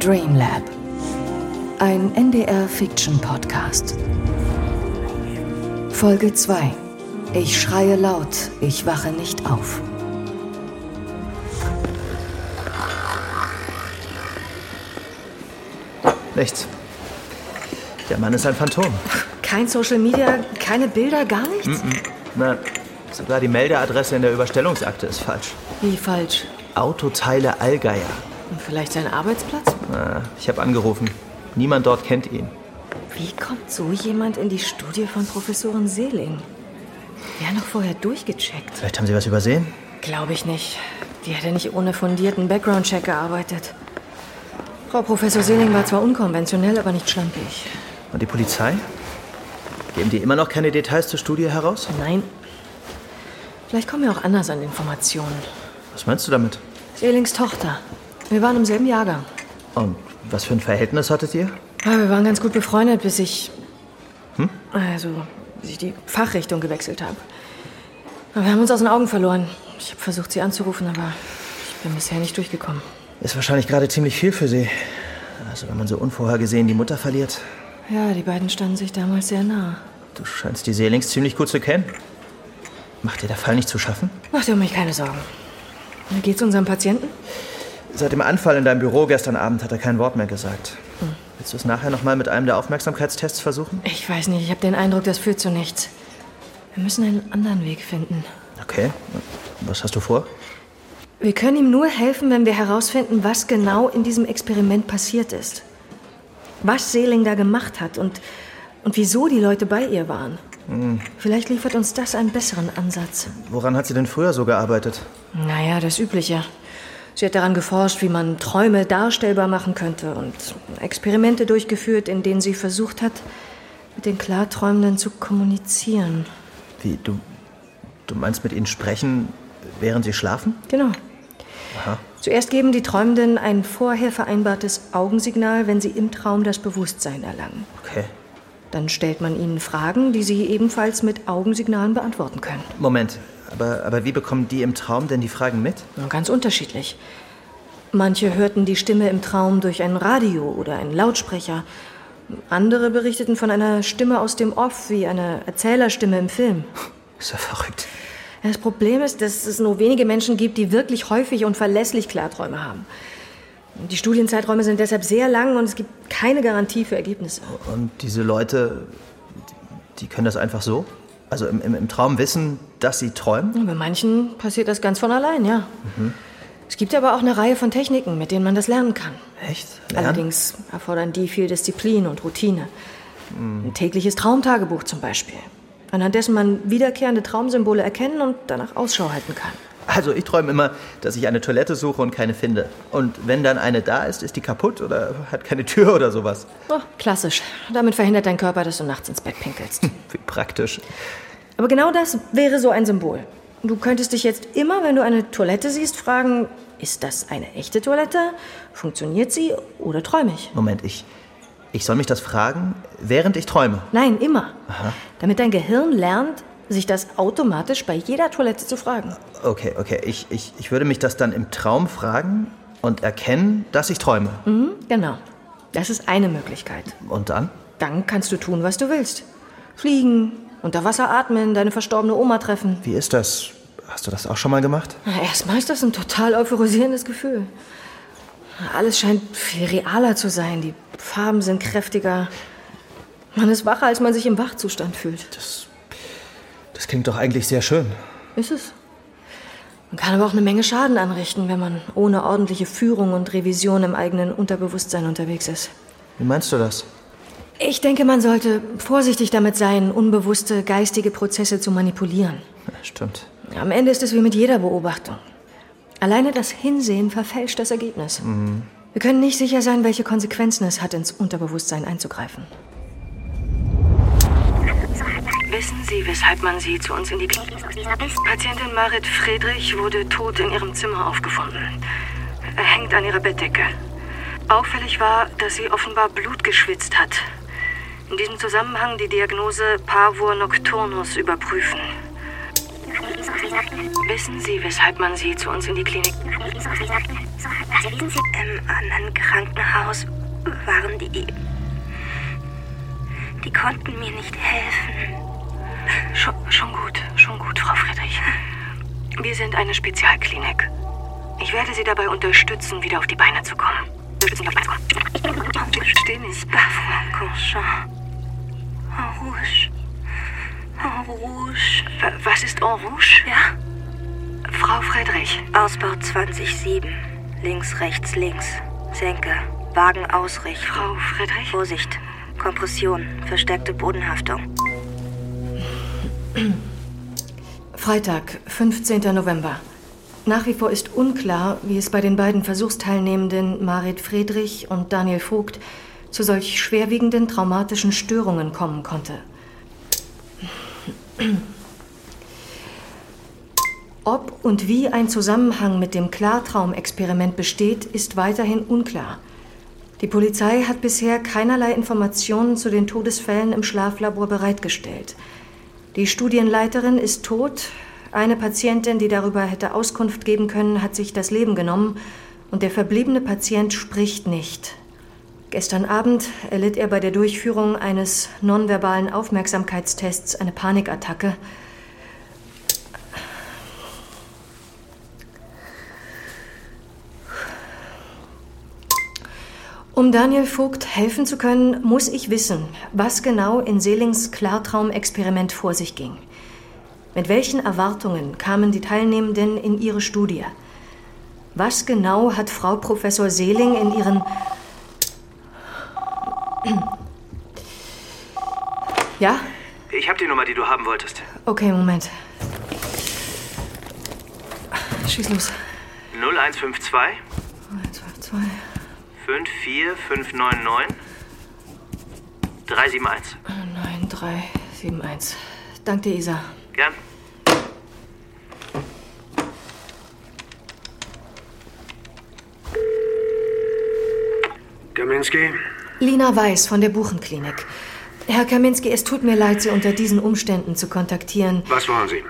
Dreamlab. Ein NDR-Fiction-Podcast. Folge 2. Ich schreie laut, ich wache nicht auf. Nichts. Der Mann ist ein Phantom. Kein Social Media, keine Bilder, gar nichts? Na, sogar die Meldeadresse in der Überstellungsakte ist falsch. Wie falsch? Autoteile Allgeier. Und vielleicht sein Arbeitsplatz? Na, ich habe angerufen. Niemand dort kennt ihn. Wie kommt so jemand in die Studie von Professorin Seeling? Wer noch vorher durchgecheckt? Vielleicht haben Sie was übersehen? Glaube ich nicht. Die hätte nicht ohne fundierten Background-Check gearbeitet. Frau Professor Seeling war zwar unkonventionell, aber nicht schlampig. Und die Polizei? Geben die immer noch keine Details zur Studie heraus? Nein. Vielleicht kommen wir auch anders an Informationen. Was meinst du damit? Seelings Tochter. Wir waren im selben Jahrgang. Und was für ein Verhältnis hattet ihr? Ja, wir waren ganz gut befreundet, bis ich. Also, bis ich die Fachrichtung gewechselt habe. Wir haben uns aus den Augen verloren. Ich habe versucht, sie anzurufen, aber ich bin bisher nicht durchgekommen. Ist wahrscheinlich gerade ziemlich viel für Sie. Also wenn man so unvorhergesehen die Mutter verliert. Ja, die beiden standen sich damals sehr nah. Du scheinst die Seelings ziemlich gut zu kennen. Macht dir der Fall nicht zu schaffen? Mach dir um mich keine Sorgen. Wie geht's unserem Patienten? Seit dem Anfall in deinem Büro gestern Abend hat er kein Wort mehr gesagt. Willst du es nachher noch mal mit einem der Aufmerksamkeitstests versuchen? Ich weiß nicht, ich habe den Eindruck, das führt zu nichts. Wir müssen einen anderen Weg finden. Okay. Was hast du vor? Wir können ihm nur helfen, wenn wir herausfinden, was genau in diesem Experiment passiert ist. Was Seeling da gemacht hat und, und wieso die Leute bei ihr waren. Vielleicht liefert uns das einen besseren Ansatz. Woran hat sie denn früher so gearbeitet? Naja, das Übliche. Sie hat daran geforscht, wie man Träume darstellbar machen könnte und Experimente durchgeführt, in denen sie versucht hat, mit den Klarträumenden zu kommunizieren. Wie, du, du meinst mit ihnen sprechen, während sie schlafen? Genau. Aha. Zuerst geben die Träumenden ein vorher vereinbartes Augensignal, wenn sie im Traum das Bewusstsein erlangen. Okay. Dann stellt man ihnen Fragen, die sie ebenfalls mit Augensignalen beantworten können. Moment, aber, aber wie bekommen die im Traum denn die Fragen mit? Ganz unterschiedlich. Manche hörten die Stimme im Traum durch ein Radio oder einen Lautsprecher. Andere berichteten von einer Stimme aus dem Off, wie eine Erzählerstimme im Film. Ist ja verrückt. Das Problem ist, dass es nur wenige Menschen gibt, die wirklich häufig und verlässlich Klarträume haben. Die Studienzeiträume sind deshalb sehr lang und es gibt keine Garantie für Ergebnisse. Und diese Leute, die können das einfach so? Also im, im, im Traum wissen, dass sie träumen? Bei manchen passiert das ganz von allein, ja. Es gibt aber auch eine Reihe von Techniken, mit denen man das lernen kann. Echt? Lernen? Allerdings erfordern die viel Disziplin und Routine. Ein tägliches Traumtagebuch zum Beispiel. Anhand dessen man wiederkehrende Traumsymbole erkennen und danach Ausschau halten kann. Also ich träume immer, dass ich eine Toilette suche und keine finde. Und wenn dann eine da ist, ist die kaputt oder hat keine Tür oder sowas. Oh, klassisch. Damit verhindert dein Körper, dass du nachts ins Bett pinkelst. Wie praktisch. Aber genau das wäre so ein Symbol. Du könntest dich jetzt immer, wenn du eine Toilette siehst, fragen, ist das eine echte Toilette? Funktioniert sie oder träume ich? Moment, ich, ich soll mich das fragen, während ich träume. Nein, immer. Damit dein Gehirn lernt, sich das automatisch bei jeder Toilette zu fragen. Okay, okay. Ich, ich, ich würde mich das dann im Traum fragen und erkennen, dass ich träume. Mhm, genau. Das ist eine Möglichkeit. Und dann? Dann kannst du tun, was du willst. Fliegen, unter Wasser atmen, deine verstorbene Oma treffen. Wie ist das? Hast du das auch schon mal gemacht? Na, Erstmal ist das ein total euphorisierendes Gefühl. Alles scheint viel realer zu sein. Die Farben sind kräftiger. Man ist wacher, als man sich im Wachzustand fühlt. Das klingt doch eigentlich sehr schön. Ist es? Man kann aber auch eine Menge Schaden anrichten, wenn man ohne ordentliche Führung und Revision im eigenen Unterbewusstsein unterwegs ist. Wie meinst du das? Ich denke, man sollte vorsichtig damit sein, unbewusste geistige Prozesse zu manipulieren. Ja, stimmt. Am Ende ist es wie mit jeder Beobachtung. Alleine das Hinsehen verfälscht das Ergebnis. Wir können nicht sicher sein, welche Konsequenzen es hat, ins Unterbewusstsein einzugreifen. Wissen Sie, weshalb man Sie zu uns in die Klinik... Patientin Marit Friedrich wurde tot in ihrem Zimmer aufgefunden. Er hängt an ihrer Bettdecke. Auffällig war, dass sie offenbar Blut geschwitzt hat. In diesem Zusammenhang die Diagnose Pavor nocturnus überprüfen. Wissen Sie, weshalb man Sie zu uns in die Klinik... Im anderen Krankenhaus waren die... Die konnten mir nicht helfen. Schon, schon gut, schon gut, Frau Friedrich. Wir sind eine Spezialklinik. Ich werde Sie dabei unterstützen, wieder auf die Beine zu kommen. Verstehe nicht. En rouge. En rouge. Was ist en rouge? Ja? Frau Friedrich, Ausbau 2007. Links, rechts, links. Senke. Wagen ausrichten. Frau Friedrich? Vorsicht. Kompression. Verstärkte Bodenhaftung. Freitag, 15. November. Nach wie vor ist unklar, wie es bei den beiden Versuchsteilnehmenden Marit Friedrich und Daniel Vogt zu solch schwerwiegenden traumatischen Störungen kommen konnte. Ob und wie ein Zusammenhang mit dem Klartraumexperiment besteht, ist weiterhin unklar. Die Polizei hat bisher keinerlei Informationen zu den Todesfällen im Schlaflabor bereitgestellt. Die Studienleiterin ist tot. Eine Patientin, die darüber hätte Auskunft geben können, hat sich das Leben genommen. Und der verbliebene Patient spricht nicht. Gestern Abend erlitt er bei der Durchführung eines nonverbalen Aufmerksamkeitstests eine Panikattacke. Um Daniel Vogt helfen zu können, muss ich wissen, was genau in Selings Klartraumexperiment vor sich ging. Mit welchen Erwartungen kamen die Teilnehmenden in ihre Studie? Was genau hat Frau Professor Seeling in ihren... Ja? Ich habe die Nummer, die du haben wolltest. Okay, Moment. Schieß los. 0152 1, 2, 2. 54599 371. 9, 3, 7, 1. Dank dir, Isa. Gern. Kaminski? Lina Weiß von der Buchenklinik. Herr Kaminski, es tut mir leid, Sie unter diesen Umständen zu kontaktieren. Was wollen Sie?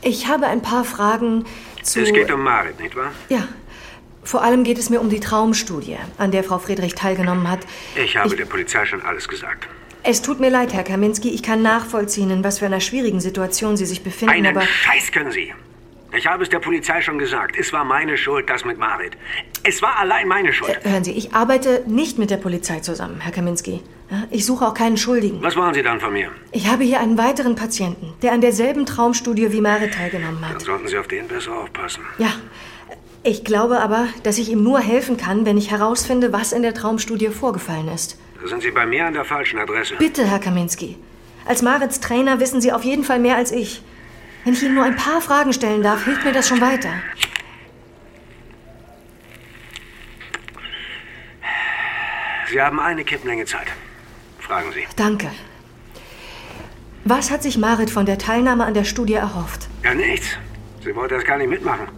Ich habe ein paar Fragen zu. Es geht um Marit, nicht wahr? Ja. Vor allem geht es mir um die Traumstudie, an der Frau Friedrich teilgenommen hat. Ich habe der Polizei schon alles gesagt. Es tut mir leid, Herr Kaminski. Ich kann nachvollziehen, in was für einer schwierigen Situation Sie sich befinden, Einen aber. Scheiß können Sie. Ich habe es der Polizei schon gesagt. Es war meine Schuld, das mit Marit. Es war allein meine Schuld. Hören Sie, ich arbeite nicht mit der Polizei zusammen, Herr Kaminski. Ich suche auch keinen Schuldigen. Was wollen Sie dann von mir? Ich habe hier einen weiteren Patienten, der an derselben Traumstudie wie Marit teilgenommen Dann hat. sollten Sie auf den besser aufpassen. Ja, ich glaube aber, dass ich ihm nur helfen kann, wenn ich herausfinde, was in der Traumstudie vorgefallen ist. Da sind Sie bei mir an der falschen Adresse. Bitte, Herr Kaminski. Als Marits Trainer wissen Sie auf jeden Fall mehr als ich. Wenn ich Ihnen nur ein paar Fragen stellen darf, hilft mir das schon weiter. Sie haben eine Kipplänge Zeit. Fragen Sie. Danke. Was hat sich Marit von der Teilnahme an der Studie erhofft? Ja, nichts. Sie wollte das gar nicht mitmachen.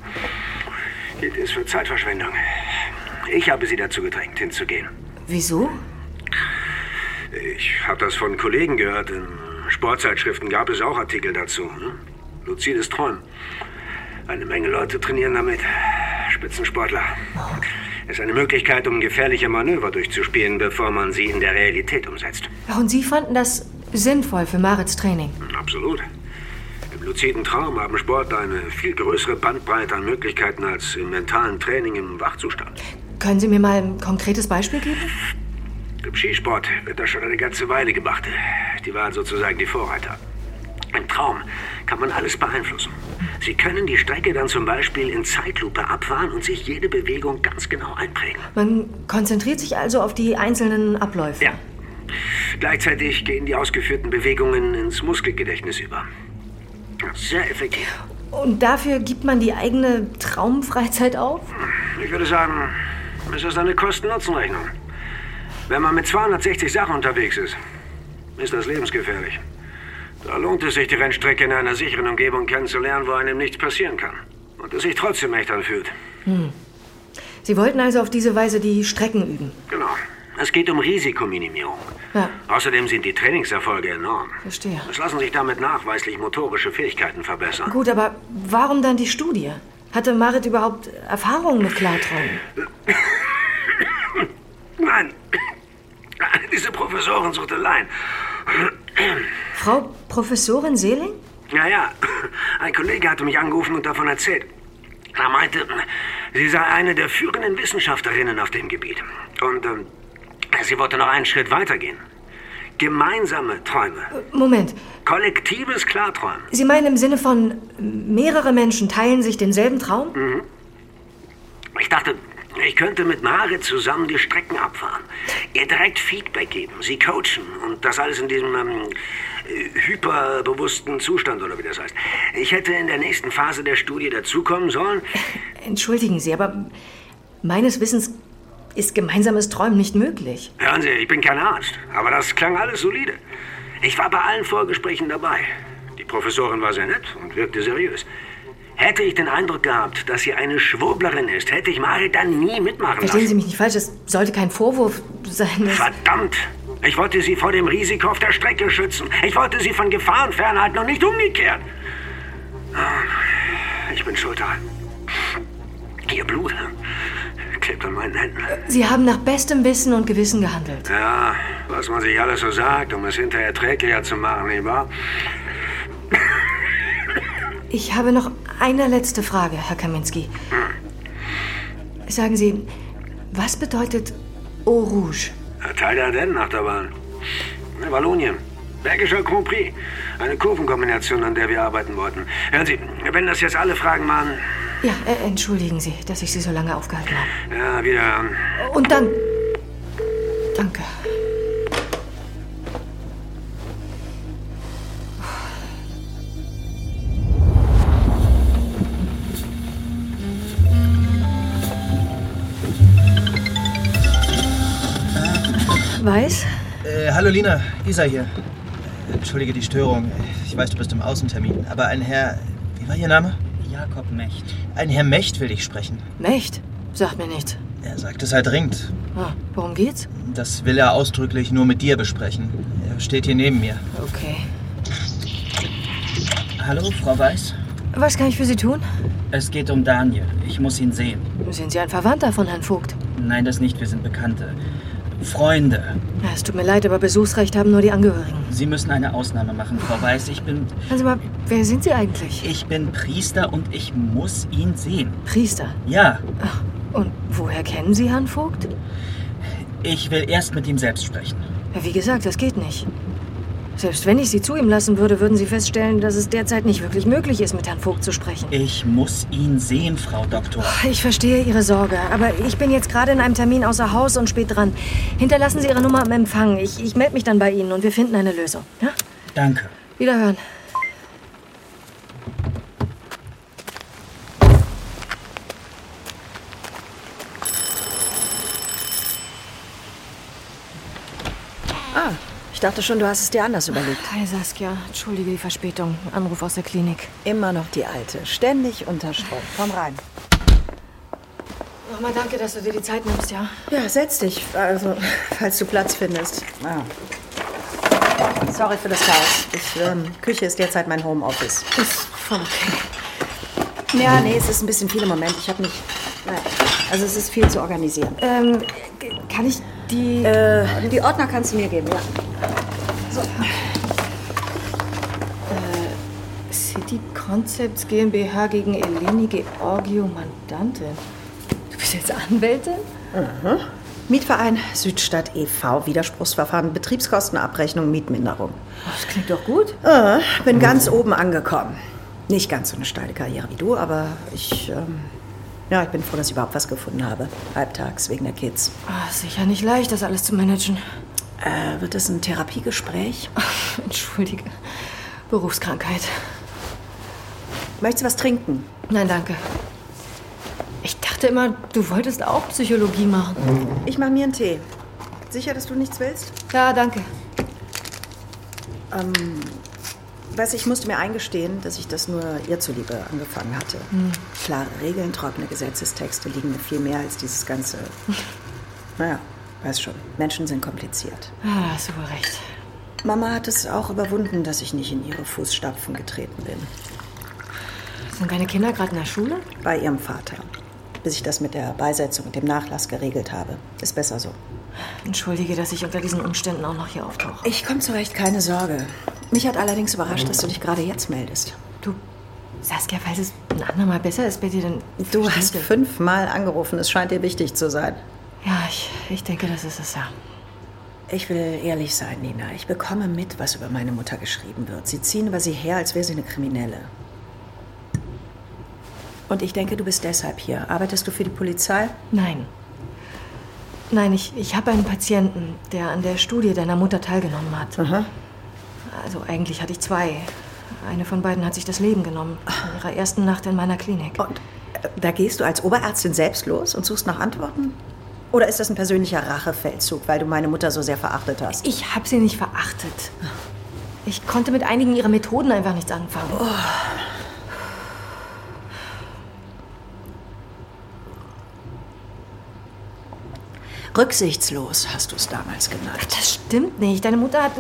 Hielt es für Zeitverschwendung. Ich habe sie dazu gedrängt, hinzugehen. Wieso? Ich habe das von Kollegen gehört. In Sportzeitschriften gab es auch Artikel dazu. Ne? Luzides Träumen. Eine Menge Leute trainieren damit. Spitzensportler. Es ist eine Möglichkeit, um gefährliche Manöver durchzuspielen, bevor man sie in der Realität umsetzt. Und Sie fanden das sinnvoll für Marits Training? Absolut. Im luziden Traum haben Sportler eine viel größere Bandbreite an Möglichkeiten als im mentalen Training im Wachzustand. Können Sie mir mal ein konkretes Beispiel geben? Im Skisport wird das schon eine ganze Weile gemacht. Die waren sozusagen die Vorreiter. Im Traum kann man alles beeinflussen. Sie können die Strecke dann zum Beispiel in Zeitlupe abfahren und sich jede Bewegung ganz genau einprägen. Man konzentriert sich also auf die einzelnen Abläufe. Ja. Gleichzeitig gehen die ausgeführten Bewegungen ins Muskelgedächtnis über. Sehr effektiv. Und dafür gibt man die eigene Traumfreizeit auf? Ich würde sagen, es ist eine Kosten-Nutzen-Rechnung. Wenn man mit 260 Sachen unterwegs ist, ist das lebensgefährlich. Da lohnt es sich, die Rennstrecke in einer sicheren Umgebung kennenzulernen, wo einem nichts passieren kann. Und es sich trotzdem echt anfühlt. Sie wollten also auf diese Weise die Strecken üben. Genau. Es geht um Risikominimierung. Ja. Außerdem sind die Trainingserfolge enorm. Verstehe. Es lassen sich damit nachweislich motorische Fähigkeiten verbessern. Gut, aber warum dann die Studie? Hatte Marit überhaupt Erfahrung mit Klarträumen? Nein, diese Professorin suchte Laien. Frau Professorin Seeling? Ja, ja, ein Kollege hatte mich angerufen und davon erzählt. Er meinte, sie sei eine der führenden Wissenschaftlerinnen auf dem Gebiet. Und ähm, sie wollte noch einen Schritt weitergehen. Gemeinsame Träume. Moment, Kollektives Klarträumen. Sie meinen im Sinne von mehrere Menschen teilen sich denselben Traum? Ich dachte, ich könnte mit Marit zusammen die Strecken abfahren. Ihr direkt Feedback geben, sie coachen und das alles in diesem ähm, äh, hyperbewussten Zustand oder wie das heißt. Ich hätte in der nächsten Phase der Studie dazukommen sollen. Entschuldigen Sie, aber meines Wissens ist gemeinsames Träumen nicht möglich. Hören Sie, ich bin kein Arzt, aber das klang alles solide. Ich war bei allen Vorgesprächen dabei. Die Professorin war sehr nett und wirkte seriös. Hätte ich den Eindruck gehabt, dass sie eine Schwurblerin ist, hätte ich Marit dann nie mitmachen Verstehen Sie lassen. mich nicht falsch, es sollte kein Vorwurf sein. Verdammt! Ich wollte sie vor dem Risiko auf der Strecke schützen. Ich wollte sie von Gefahren fernhalten und nicht umgekehrt. Ah, Ich bin schuld daran. Ihr Blut klebt an meinen Händen. Sie haben nach bestem Wissen und Gewissen gehandelt. Ja, was man sich alles so sagt, um es hinterher erträglicher zu machen, nicht wahr? Ich habe noch eine letzte Frage, Herr Kaminski. Sagen Sie, was bedeutet Eau Rouge? Teil der Ardennen-Achterbahn. Wallonien. Belgischer Grand Prix. Eine Kurvenkombination, an der wir arbeiten wollten. Hören Sie, wenn das jetzt alle Fragen waren, Ja, äh, entschuldigen Sie, dass ich Sie so lange aufgehalten habe. ja, wieder. Und dann. Danke. Weiß? Äh, hallo Lina, Isa hier. Entschuldige die Störung. Ich weiß, du bist im Außentermin. Aber ein Herr. Wie war Ihr Name? Jakob Mecht. Ein Herr Mecht will dich sprechen. Mecht? Sagt mir nichts. Er sagt, es sei dringend. Ah, worum geht's? Das will er ausdrücklich nur mit dir besprechen. Er steht hier neben mir. Okay. Hallo, Frau Weiß. Was kann ich für Sie tun? Es geht um Daniel. Ich muss ihn sehen. Sind Sie ein Verwandter von Herrn Vogt? Nein, das nicht. Wir sind Bekannte. Freunde. Ja, es tut mir leid, aber Besuchsrecht haben nur die Angehörigen. Sie müssen eine Ausnahme machen, Frau Weiß. Ich bin. Also mal, wer sind Sie eigentlich? Ich bin Priester und ich muss ihn sehen. Priester. Ja, Ach, und woher kennen Sie Herrn Vogt? ich will erst mit ihm selbst sprechen. Wie gesagt, das geht nicht. Selbst wenn ich Sie zu ihm lassen würde, würden Sie feststellen, dass es derzeit nicht wirklich möglich ist, mit Herrn Vogt zu sprechen. Ich muss ihn sehen, Frau Doktor. Ich verstehe Ihre Sorge, aber ich bin jetzt gerade in einem Termin außer Haus und spät dran. Hinterlassen Sie Ihre Nummer am Empfang. Ich, ich melde mich dann bei Ihnen und wir finden eine Lösung. Ja? Danke. Wiederhören. Ah, ich dachte schon, du hast es dir anders überlegt. Hi Saskia, entschuldige die Verspätung. Anruf aus der Klinik. Immer noch die Alte. Ständig unter Strom. Komm rein. Nochmal danke, dass du dir die Zeit nimmst, ja? Ja, setz dich. Also, falls du Platz findest. Ah. Sorry für das Chaos. Ich, ähm, Küche ist derzeit mein Homeoffice. Ist voll okay. Ja, nee, es ist ein bisschen viel im Moment. Ich habe mich. Naja, also es ist viel zu organisieren. Ähm, kann ich die... Äh, die Ordner kannst du mir geben, ja. City Concepts GmbH gegen Eleni Georgio Mandantin. Du bist jetzt Anwältin? Mietverein Südstadt e.V. Widerspruchsverfahren, Betriebskostenabrechnung, Mietminderung. Das klingt doch gut. Äh, bin ganz oben angekommen. Nicht ganz so eine steile Karriere wie du, aber ich, ähm, ja, ich bin froh, dass ich überhaupt was gefunden habe. Halbtags wegen der Kids. Ah, sicher nicht leicht, das alles zu managen. Äh, wird das ein Therapiegespräch? Entschuldige. Berufskrankheit. Möchtest du was trinken? Nein, danke. Ich dachte immer, du wolltest auch Psychologie machen. Ich mache mir einen Tee. Sicher, dass du nichts willst? Ja, danke. Weißt du, ich musste mir eingestehen, dass ich das nur ihr zuliebe angefangen hatte. Klare Regeln, trockene Gesetzestexte liegen mir viel mehr als dieses ganze. Naja, Weiß schon, Menschen sind kompliziert. Ah, hast du wohl recht. Mama hat es auch überwunden, dass ich nicht in ihre Fußstapfen getreten bin. Sind deine Kinder gerade in der Schule? Bei ihrem Vater. Bis ich das mit der Beisetzung und dem Nachlass geregelt habe. Ist besser so. Entschuldige, dass ich unter diesen Umständen auch noch hier auftauche. Ich komme zurecht, keine Sorge. Mich hat allerdings überrascht, dass du dich gerade jetzt meldest. Du, Saskia, falls es ein andermal besser ist bei dir, dann... Du hast fünfmal angerufen. Es scheint dir wichtig zu sein. Ja, ich, ich denke, das ist es ja. Ich will ehrlich sein, Nina. Ich bekomme mit, was über meine Mutter geschrieben wird. Sie ziehen über sie her, als wäre sie eine Kriminelle. Und ich denke, du bist deshalb hier. Arbeitest du für die Polizei? Nein. Nein, ich, ich habe einen Patienten, der an der Studie deiner Mutter teilgenommen hat. Aha. Also eigentlich hatte ich zwei. Eine von beiden hat sich das Leben genommen. In ihrer ersten Nacht in meiner Klinik. Und äh, da gehst du als Oberärztin selbst los und suchst nach Antworten? Oder ist das ein persönlicher Rachefeldzug, weil du meine Mutter so sehr verachtet hast? Ich habe sie nicht verachtet. Ich konnte mit einigen ihrer Methoden einfach nichts anfangen. Rücksichtslos hast du es damals genannt. Das stimmt nicht. Deine Mutter hat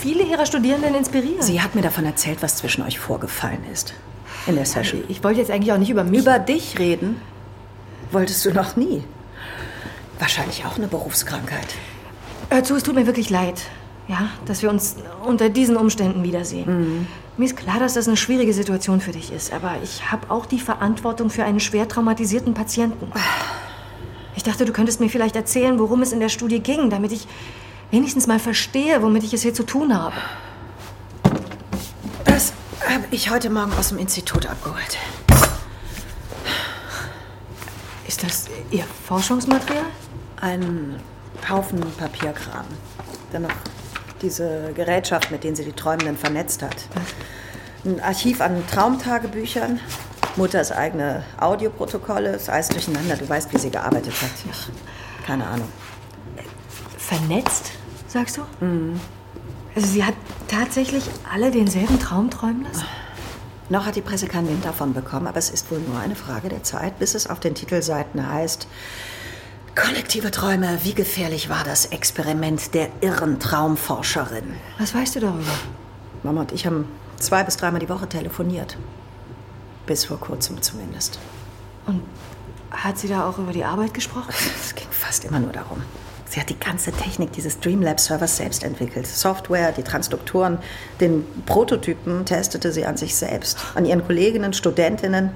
viele ihrer Studierenden inspiriert. Sie hat mir davon erzählt, was zwischen euch vorgefallen ist. In der Session. ich wollte jetzt eigentlich auch nicht über mich. Über dich reden wolltest du noch nie. Wahrscheinlich auch eine Berufskrankheit. Hör zu, es tut mir wirklich leid, ja, dass wir uns unter diesen Umständen wiedersehen. Mir ist klar, dass das eine schwierige Situation für dich ist, aber ich habe auch die Verantwortung für einen schwer traumatisierten Patienten. Ich dachte, du könntest mir vielleicht erzählen, worum es in der Studie ging, damit ich wenigstens mal verstehe, womit ich es hier zu tun habe. Das habe ich heute Morgen aus dem Institut abgeholt. Ist das Ihr Forschungsmaterial? Ein Haufen Papierkram. Dann noch diese Gerätschaft, mit denen sie die Träumenden vernetzt hat. Ein Archiv an Traumtagebüchern. Mutters eigene Audioprotokolle. Ist alles durcheinander. Du weißt, wie sie gearbeitet hat. Ich, keine Ahnung. Vernetzt, sagst du? Also sie hat tatsächlich alle denselben Traum träumen lassen? Noch hat die Presse keinen Wind davon bekommen, aber es ist wohl nur eine Frage der Zeit, bis es auf den Titelseiten heißt: Kollektive Träume, wie gefährlich war das Experiment der irren Traumforscherin? Was weißt du darüber? Mama und ich haben zwei bis dreimal die Woche telefoniert. Bis vor kurzem zumindest. Und hat sie da auch über die Arbeit gesprochen? Es ging fast immer nur darum. Sie hat die ganze Technik dieses Streamlab-Servers selbst entwickelt. Software, die Transduktoren, den Prototypen testete sie an sich selbst. An ihren Kolleginnen, Studentinnen.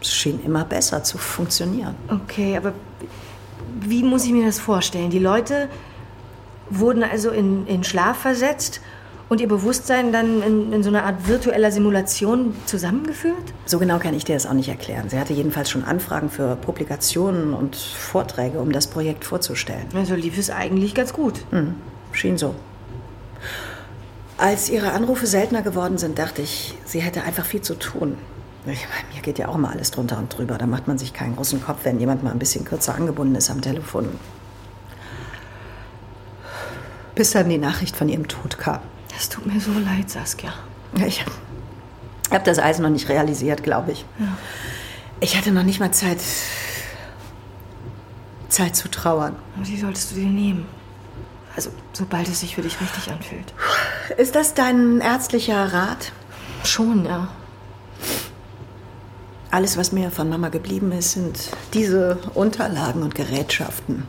Es schien immer besser zu funktionieren. Okay, aber wie muss ich mir das vorstellen? Die Leute wurden also in, in Schlaf versetzt und ihr Bewusstsein dann in, in so einer Art virtueller Simulation zusammengeführt? So genau kann ich dir das auch nicht erklären. Sie hatte jedenfalls schon Anfragen für Publikationen und Vorträge, um das Projekt vorzustellen. Also lief es eigentlich ganz gut. Hm, schien so. Als ihre Anrufe seltener geworden sind, dachte ich, sie hätte einfach viel zu tun. Ich meine, mir geht ja auch mal alles drunter und drüber. Da macht man sich keinen großen Kopf, wenn jemand mal ein bisschen kürzer angebunden ist am Telefon. Bis dann die Nachricht von ihrem Tod kam. Es tut mir so leid, Saskia. Ja, Ich habe das alles noch nicht realisiert, glaube ich. Ich hatte noch nicht mal Zeit, Zeit zu trauern. Aber die solltest du dir nehmen. Also, sobald es sich für dich richtig anfühlt. Ist das dein ärztlicher Rat? Schon, ja. Alles, was mir von Mama geblieben ist, sind diese Unterlagen und Gerätschaften.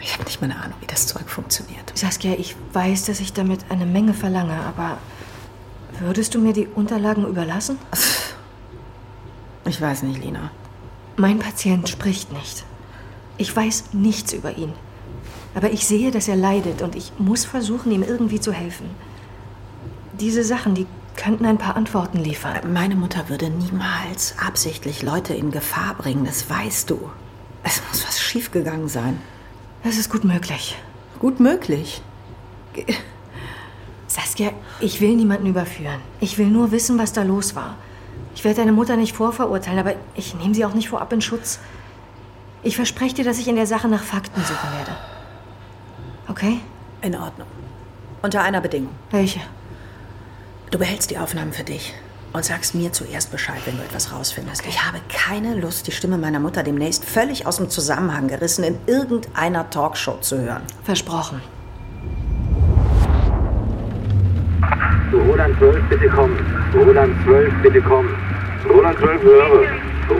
Ich habe nicht mal eine Ahnung, wie das Zeug funktioniert. Saskia, ich weiß, dass ich damit eine Menge verlange, aber würdest du mir die Unterlagen überlassen? Ich weiß nicht, Lina. Mein Patient spricht nicht. Ich weiß nichts über ihn. Aber ich sehe, dass er leidet und ich muss versuchen, ihm irgendwie zu helfen. Diese Sachen, die könnten ein paar Antworten liefern. Meine Mutter würde niemals absichtlich Leute in Gefahr bringen, das weißt du. Es muss was schiefgegangen sein. Das ist gut möglich. Gut möglich. Saskia, ich will niemanden überführen. Ich will nur wissen, was da los war. Ich werde deine Mutter nicht vorverurteilen, aber ich nehme sie auch nicht vorab in Schutz. Ich verspreche dir, dass ich in der Sache nach Fakten suchen werde. Okay? In Ordnung. Unter einer Bedingung. Welche? Du behältst die Aufnahmen für dich. Und sagst mir zuerst Bescheid, wenn du etwas rausfindest. Ich habe keine Lust, die Stimme meiner Mutter demnächst völlig aus dem Zusammenhang gerissen in irgendeiner Talkshow zu hören. Versprochen. Zu Roland 12, bitte kommen. Zu Roland 12, bitte kommen. Roland 12, höre.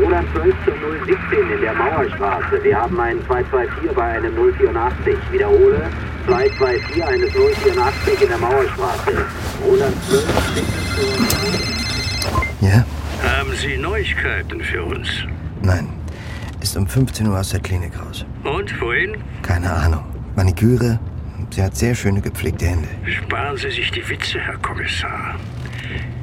Roland 12 zu 017 in der Mauerstraße. Wir haben einen 224 bei einem 084. Wiederhole. 224 eines 084 in der Mauerstraße. Roland 12, bitte zu... Ja? Haben Sie Neuigkeiten für uns? Nein. Ist um 15 Uhr aus der Klinik raus. Und wohin? Keine Ahnung. Maniküre. Sie hat sehr schöne gepflegte Hände. Sparen Sie sich die Witze, Herr Kommissar.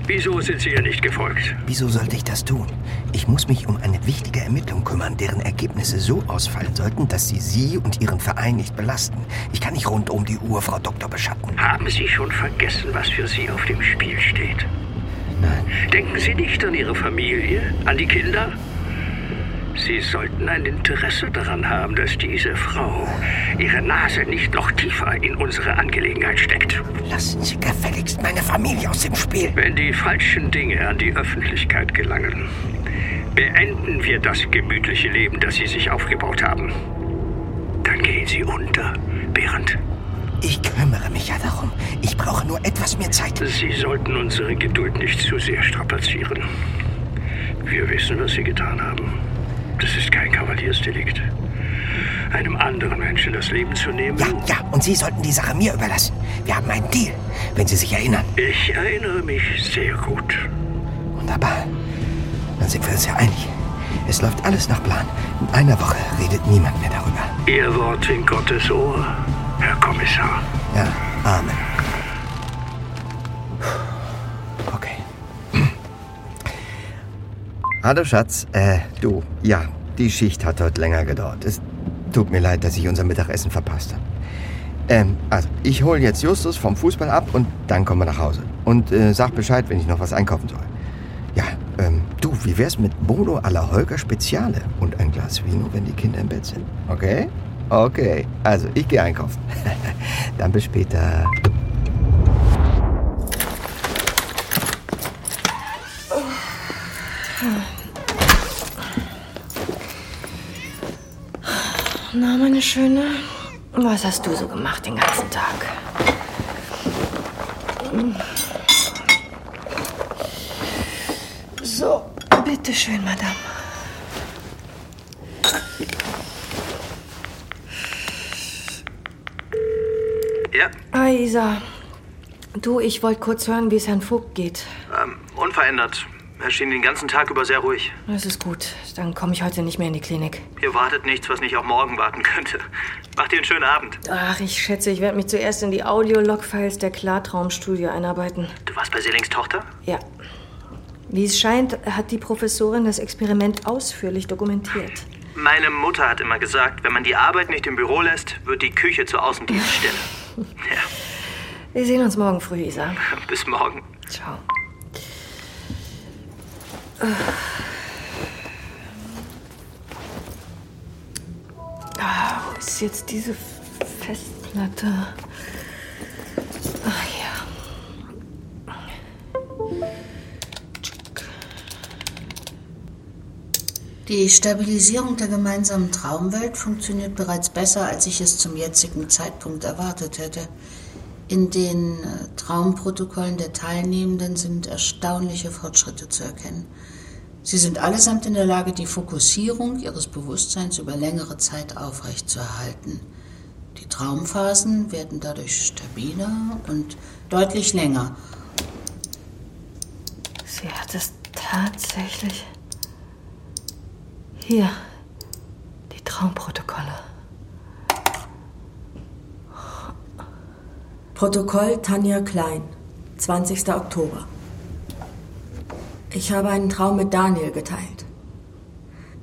Wieso sind Sie ihr nicht gefolgt? Wieso sollte ich das tun? Ich muss mich um eine wichtige Ermittlung kümmern, deren Ergebnisse so ausfallen sollten, dass sie Sie und Ihren Verein nicht belasten. Ich kann nicht rund um die Uhr Frau Doktor beschatten. Haben Sie schon vergessen, was für Sie auf dem Spiel steht? Nein. Denken Sie nicht an Ihre Familie, an die Kinder? Sie sollten ein Interesse daran haben, dass diese Frau ihre Nase nicht noch tiefer in unsere Angelegenheit steckt. Lassen Sie gefälligst meine Familie aus dem Spiel. Wenn die falschen Dinge an die Öffentlichkeit gelangen, beenden wir das gemütliche Leben, das Sie sich aufgebaut haben. Dann gehen Sie unter, Behrend. Ich kümmere mich ja darum. Ich brauche nur etwas mehr Zeit. Sie sollten unsere Geduld nicht zu sehr strapazieren. Wir wissen, was Sie getan haben. Das ist kein Kavaliersdelikt. Einem anderen Menschen das Leben zu nehmen. Ja, ja, und Sie sollten die Sache mir überlassen. Wir haben einen Deal, wenn Sie sich erinnern. Ich erinnere mich sehr gut. Wunderbar. Dann sind wir uns ja einig. Es läuft alles nach Plan. In einer Woche redet niemand mehr darüber. Ihr Wort in Gottes Ohr, Herr Kommissar. Ja, Amen. Hallo Schatz, äh, du, ja, die Schicht hat heute länger gedauert. Es tut mir leid, dass ich unser Mittagessen verpasst habe. Ähm, also, ich hole jetzt Justus vom Fußball ab und dann kommen wir nach Hause. Und äh, sag Bescheid, wenn ich noch was einkaufen soll. Ja, ähm, du, wie wär's mit Bolo alla Holger Speziale und ein Glas Vino, wenn die Kinder im Bett sind? Okay? Okay, also ich gehe einkaufen. dann bis später. Na, meine Schöne, was hast du so gemacht den ganzen Tag? So, bitteschön, Madame. Ja, Hi, Isa. Du, ich wollte kurz hören, wie es Herrn Vogt geht. ähm, unverändert. Er schien den ganzen Tag über sehr ruhig. Das ist gut. Dann komme ich heute nicht mehr in die Klinik. Hier wartet nichts, was nicht auch morgen warten könnte. Macht dir einen schönen Abend. Ach, ich schätze, ich werde mich zuerst in die Audio-Log-Files der Klartraumstudie einarbeiten. Du warst bei Sellings Tochter? Ja. Wie es scheint, hat die Professorin das Experiment ausführlich dokumentiert. Meine Mutter hat immer gesagt, wenn man die Arbeit nicht im Büro lässt, wird die Küche zur Außendienststelle. ja, Wir sehen uns morgen früh, Isa. bis morgen. Ciao. Ah, wo ist jetzt diese Festplatte? Ach ja. Die Stabilisierung der gemeinsamen Traumwelt funktioniert bereits besser, als ich es zum jetzigen Zeitpunkt erwartet hätte. In den äh, Traumprotokollen der Teilnehmenden sind erstaunliche Fortschritte zu erkennen. Sie sind allesamt in der Lage, die Fokussierung ihres Bewusstseins über längere Zeit aufrechtzuerhalten. Die Traumphasen werden dadurch stabiler und deutlich länger. Sie hat es tatsächlich. Hier. Die Traumprotokolle. Protokoll Tanja Klein, 20. Oktober. Ich habe einen Traum mit Daniel geteilt.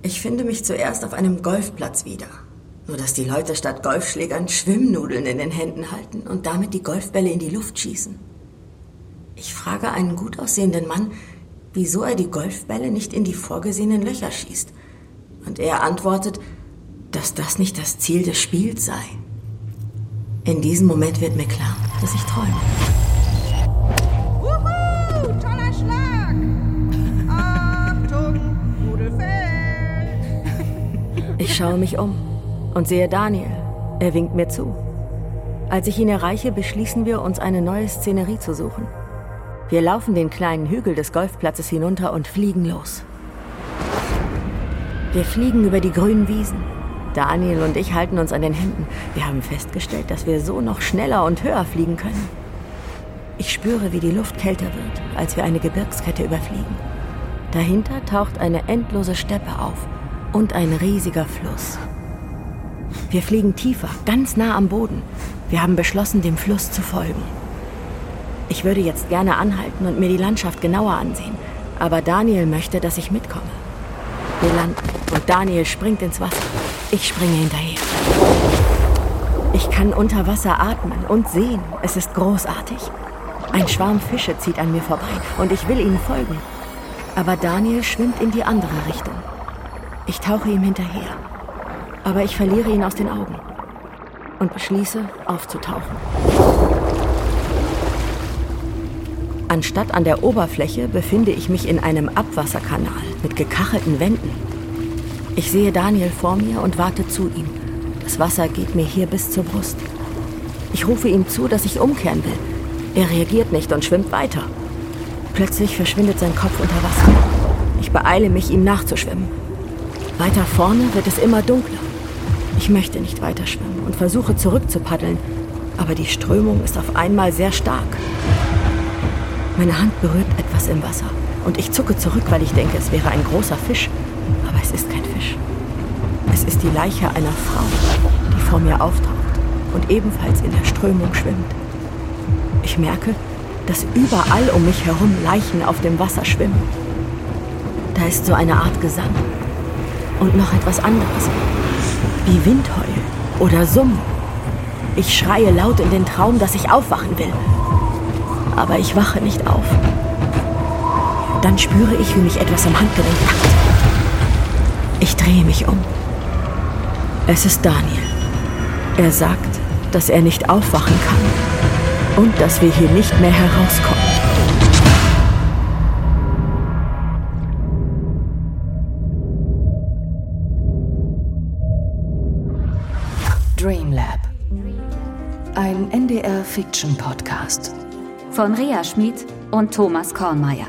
Ich finde mich zuerst auf einem Golfplatz wieder. Nur dass die Leute statt Golfschlägern Schwimmnudeln in den Händen halten und damit die Golfbälle in die Luft schießen. Ich frage einen gut aussehenden Mann, wieso er die Golfbälle nicht in die vorgesehenen Löcher schießt. Und er antwortet, dass das nicht das Ziel des Spiels sei. In diesem Moment wird mir klar, dass ich träume. Wuhu, toller Schlag! Achtung, Rudelfeld! Ich schaue mich um und sehe Daniel. Er winkt mir zu. Als ich ihn erreiche, beschließen wir, uns eine neue Szenerie zu suchen. Wir laufen den kleinen Hügel des Golfplatzes hinunter und fliegen los. Wir fliegen über die grünen Wiesen, Daniel und ich halten uns an den Händen. Wir haben festgestellt, dass wir so noch schneller und höher fliegen können. Ich spüre, wie die Luft kälter wird, als wir eine Gebirgskette überfliegen. Dahinter taucht eine endlose Steppe auf und ein riesiger Fluss. Wir fliegen tiefer, ganz nah am Boden. Wir haben beschlossen, dem Fluss zu folgen. Ich würde jetzt gerne anhalten und mir die Landschaft genauer ansehen, aber Daniel möchte, dass ich mitkomme. Wir landen und Daniel springt ins Wasser. Ich springe hinterher. Ich kann unter Wasser atmen und sehen. Es ist großartig. Ein Schwarm Fische zieht an mir vorbei und ich will ihnen folgen. Aber Daniel schwimmt in die andere Richtung. Ich tauche ihm hinterher. Aber ich verliere ihn aus den Augen und beschließe, aufzutauchen. Anstatt an der Oberfläche befinde ich mich in einem Abwasserkanal mit gekachelten Wänden. Ich sehe Daniel vor mir und warte zu ihm. Das Wasser geht mir hier bis zur Brust. Ich rufe ihm zu, dass ich umkehren will. Er reagiert nicht und schwimmt weiter. Plötzlich verschwindet sein Kopf unter Wasser. Ich beeile mich, ihm nachzuschwimmen. Weiter vorne wird es immer dunkler. Ich möchte nicht weiter schwimmen und versuche zurückzupaddeln, aber die Strömung ist auf einmal sehr stark. Meine Hand berührt etwas im Wasser und ich zucke zurück, weil ich denke, es wäre ein großer Fisch. Aber es ist kein Fisch. Es ist die Leiche einer Frau, die vor mir auftaucht und ebenfalls in der Strömung schwimmt. Ich merke, dass überall um mich herum Leichen auf dem Wasser schwimmen. Da ist so eine Art Gesang und noch etwas anderes, wie Windheul oder Summen. Ich schreie laut in den Traum, dass ich aufwachen will aber ich wache nicht auf. Dann spüre ich, wie mich etwas am Handgelenk packt. Ich drehe mich um. Es ist Daniel. Er sagt, dass er nicht aufwachen kann und dass wir hier nicht mehr herauskommen. Dreamlab. Ein NDR-Fiction-Podcast von Rea Schmid und Thomas Kornmeier.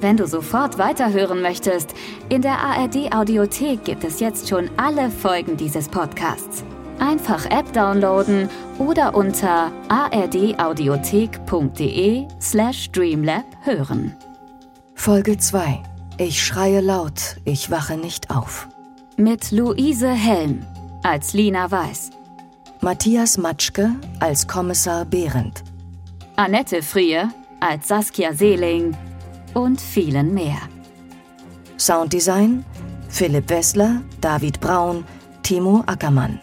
Wenn du sofort weiterhören möchtest, in der ARD Audiothek gibt es jetzt schon alle Folgen dieses Podcasts. Einfach App downloaden oder unter ardaudiothek.de/slash dreamlab hören. Folge 2. Ich schreie laut, ich wache nicht auf. Mit Luise Helm als Lina Weiß. Matthias Matschke als Kommissar Behrendt. Annette Frier als Saskia Seeling und vielen mehr. Sounddesign Philipp Wessler, David Braun, Timo Ackermann.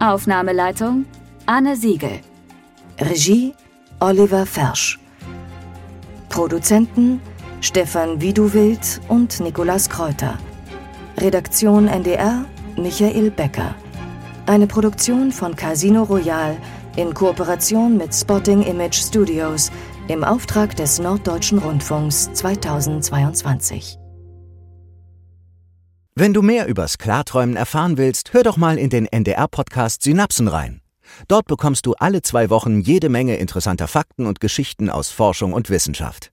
Aufnahmeleitung Anne Siegel. Regie Oliver Fersch. Produzenten Stefan Widuwild und Nikolas Kräuter. Redaktion NDR Michael Becker. Eine Produktion von Casino Royal in Kooperation mit Spotting Image Studios im Auftrag des Norddeutschen Rundfunks 2022. Wenn du mehr übers Klarträumen erfahren willst, hör doch mal in den NDR-Podcast Synapsen rein. Dort bekommst du alle zwei Wochen jede Menge interessanter Fakten und Geschichten aus Forschung und Wissenschaft.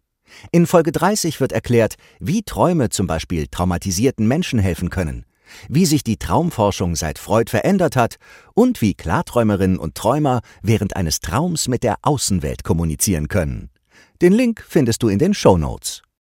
In Folge 30 wird erklärt, wie Träume zum Beispiel traumatisierten Menschen helfen können wie sich die Traumforschung seit Freud verändert hat und wie Klarträumerinnen und Träumer während eines Traums mit der Außenwelt kommunizieren können. Den Link findest du in den Show Notes.